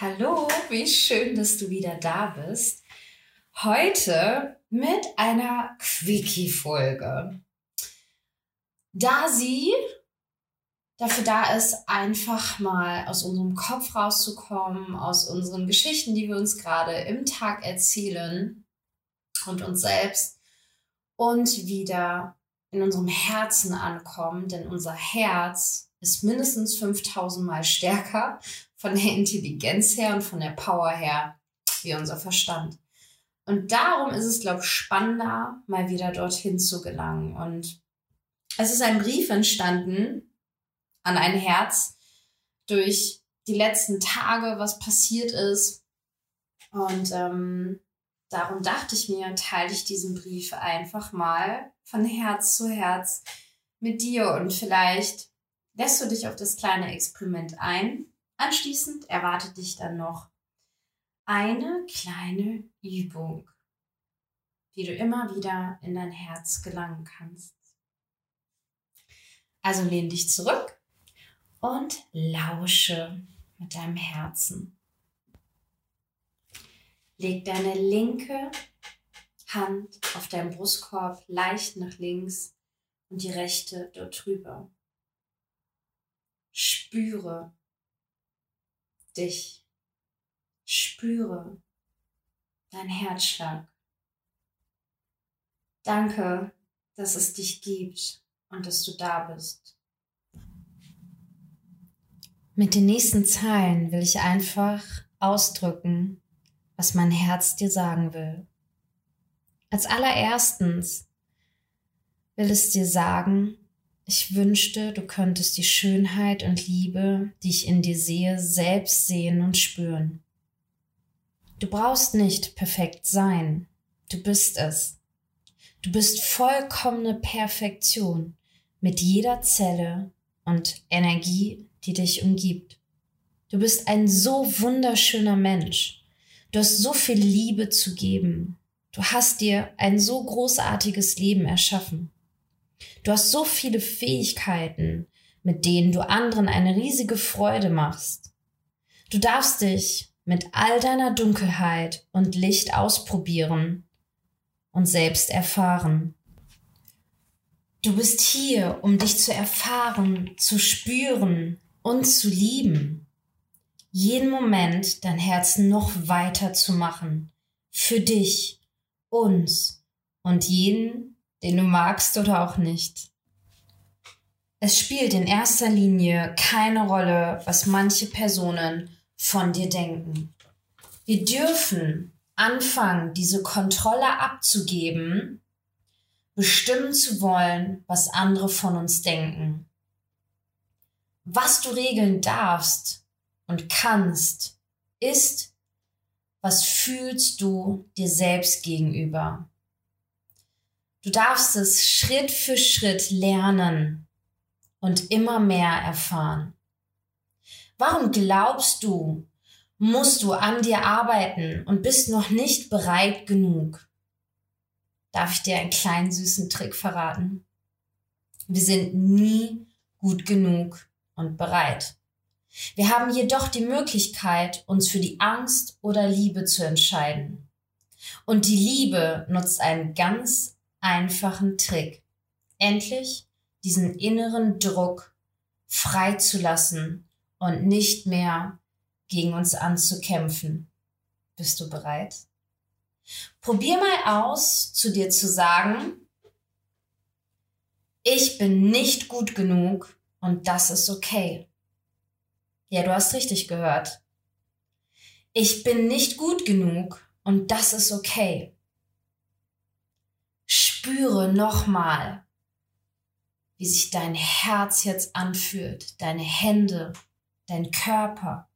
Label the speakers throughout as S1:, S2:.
S1: Hallo, wie schön, dass du wieder da bist. Heute mit einer Quickie-Folge. Da sie dafür da ist, einfach mal aus unserem Kopf rauszukommen, aus unseren Geschichten, die wir uns gerade im Tag erzählen und uns selbst und wieder in unserem Herzen ankommen, denn unser Herz ist mindestens 5000 Mal stärker von der Intelligenz her und von der Power her wie unser Verstand. Und darum ist es, glaube ich, spannender, mal wieder dorthin zu gelangen. Und es ist ein Brief entstanden an ein Herz durch die letzten Tage, was passiert ist. Und ähm, darum dachte ich mir, teile ich diesen Brief einfach mal von Herz zu Herz mit dir. Und vielleicht lässt du dich auf das kleine Experiment ein Anschließend erwartet dich dann noch eine kleine Übung, die du immer wieder in dein Herz gelangen kannst. Also lehn dich zurück und lausche mit deinem Herzen. Leg deine linke Hand auf deinen Brustkorb leicht nach links und die rechte dort drüber. Spüre, dich. Spüre dein Herzschlag. Danke, dass es dich gibt und dass du da bist. Mit den nächsten Zeilen will ich einfach ausdrücken, was mein Herz dir sagen will. Als allererstens will es dir sagen, ich wünschte, du könntest die Schönheit und Liebe, die ich in dir sehe, selbst sehen und spüren. Du brauchst nicht perfekt sein. Du bist es. Du bist vollkommene Perfektion mit jeder Zelle und Energie, die dich umgibt. Du bist ein so wunderschöner Mensch. Du hast so viel Liebe zu geben. Du hast dir ein so großartiges Leben erschaffen. Du hast so viele Fähigkeiten, mit denen du anderen eine riesige Freude machst. Du darfst dich mit all deiner Dunkelheit und Licht ausprobieren und selbst erfahren. Du bist hier, um dich zu erfahren, zu spüren und zu lieben. Jeden Moment dein Herz noch weiter zu machen. Für dich, uns und jeden, den du magst oder auch nicht. Es spielt in erster Linie keine Rolle, was manche Personen von dir denken. Wir dürfen anfangen, diese Kontrolle abzugeben, bestimmen zu wollen, was andere von uns denken. Was du regeln darfst und kannst, ist, was fühlst du dir selbst gegenüber. Du darfst es Schritt für Schritt lernen und immer mehr erfahren. Warum glaubst du, musst du an dir arbeiten und bist noch nicht bereit genug? Darf ich dir einen kleinen süßen Trick verraten? Wir sind nie gut genug und bereit. Wir haben jedoch die Möglichkeit, uns für die Angst oder Liebe zu entscheiden. Und die Liebe nutzt einen ganz einfachen Trick. Endlich diesen inneren Druck freizulassen und nicht mehr gegen uns anzukämpfen. Bist du bereit? Probier mal aus, zu dir zu sagen, ich bin nicht gut genug und das ist okay. Ja, du hast richtig gehört. Ich bin nicht gut genug und das ist okay spüre nochmal, wie sich dein Herz jetzt anfühlt, deine Hände, dein Körper.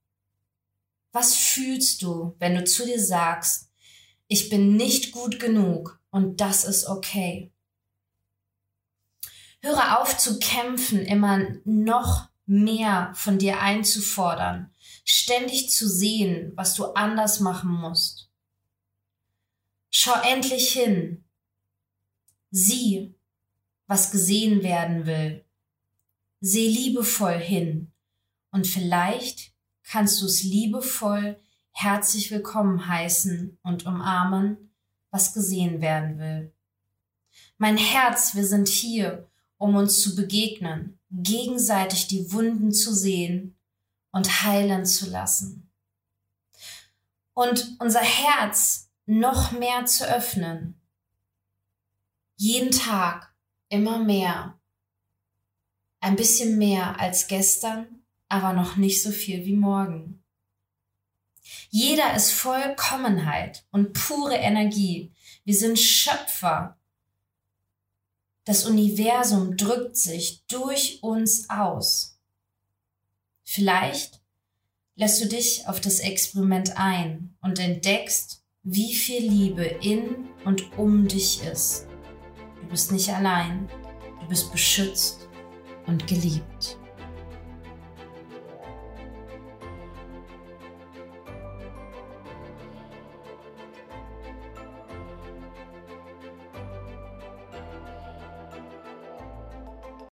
S1: Was fühlst du, wenn du zu dir sagst, ich bin nicht gut genug und das ist okay? Höre auf zu kämpfen, immer noch mehr von dir einzufordern, ständig zu sehen, was du anders machen musst. Schau endlich hin. Sieh, was gesehen werden will. Seh liebevoll hin und vielleicht kannst du es liebevoll herzlich willkommen heißen und umarmen, was gesehen werden will. Mein Herz, wir sind hier, um uns zu begegnen, gegenseitig die Wunden zu sehen und heilen zu lassen. Und unser Herz noch mehr zu öffnen. Jeden Tag immer mehr. Ein bisschen mehr als gestern, aber noch nicht so viel wie morgen. Jeder ist Vollkommenheit und pure Energie. Wir sind Schöpfer. Das Universum drückt sich durch uns aus. Vielleicht lässt du dich auf das Experiment ein und entdeckst, wie viel Liebe in und um dich ist. Du bist nicht allein, du bist beschützt und geliebt.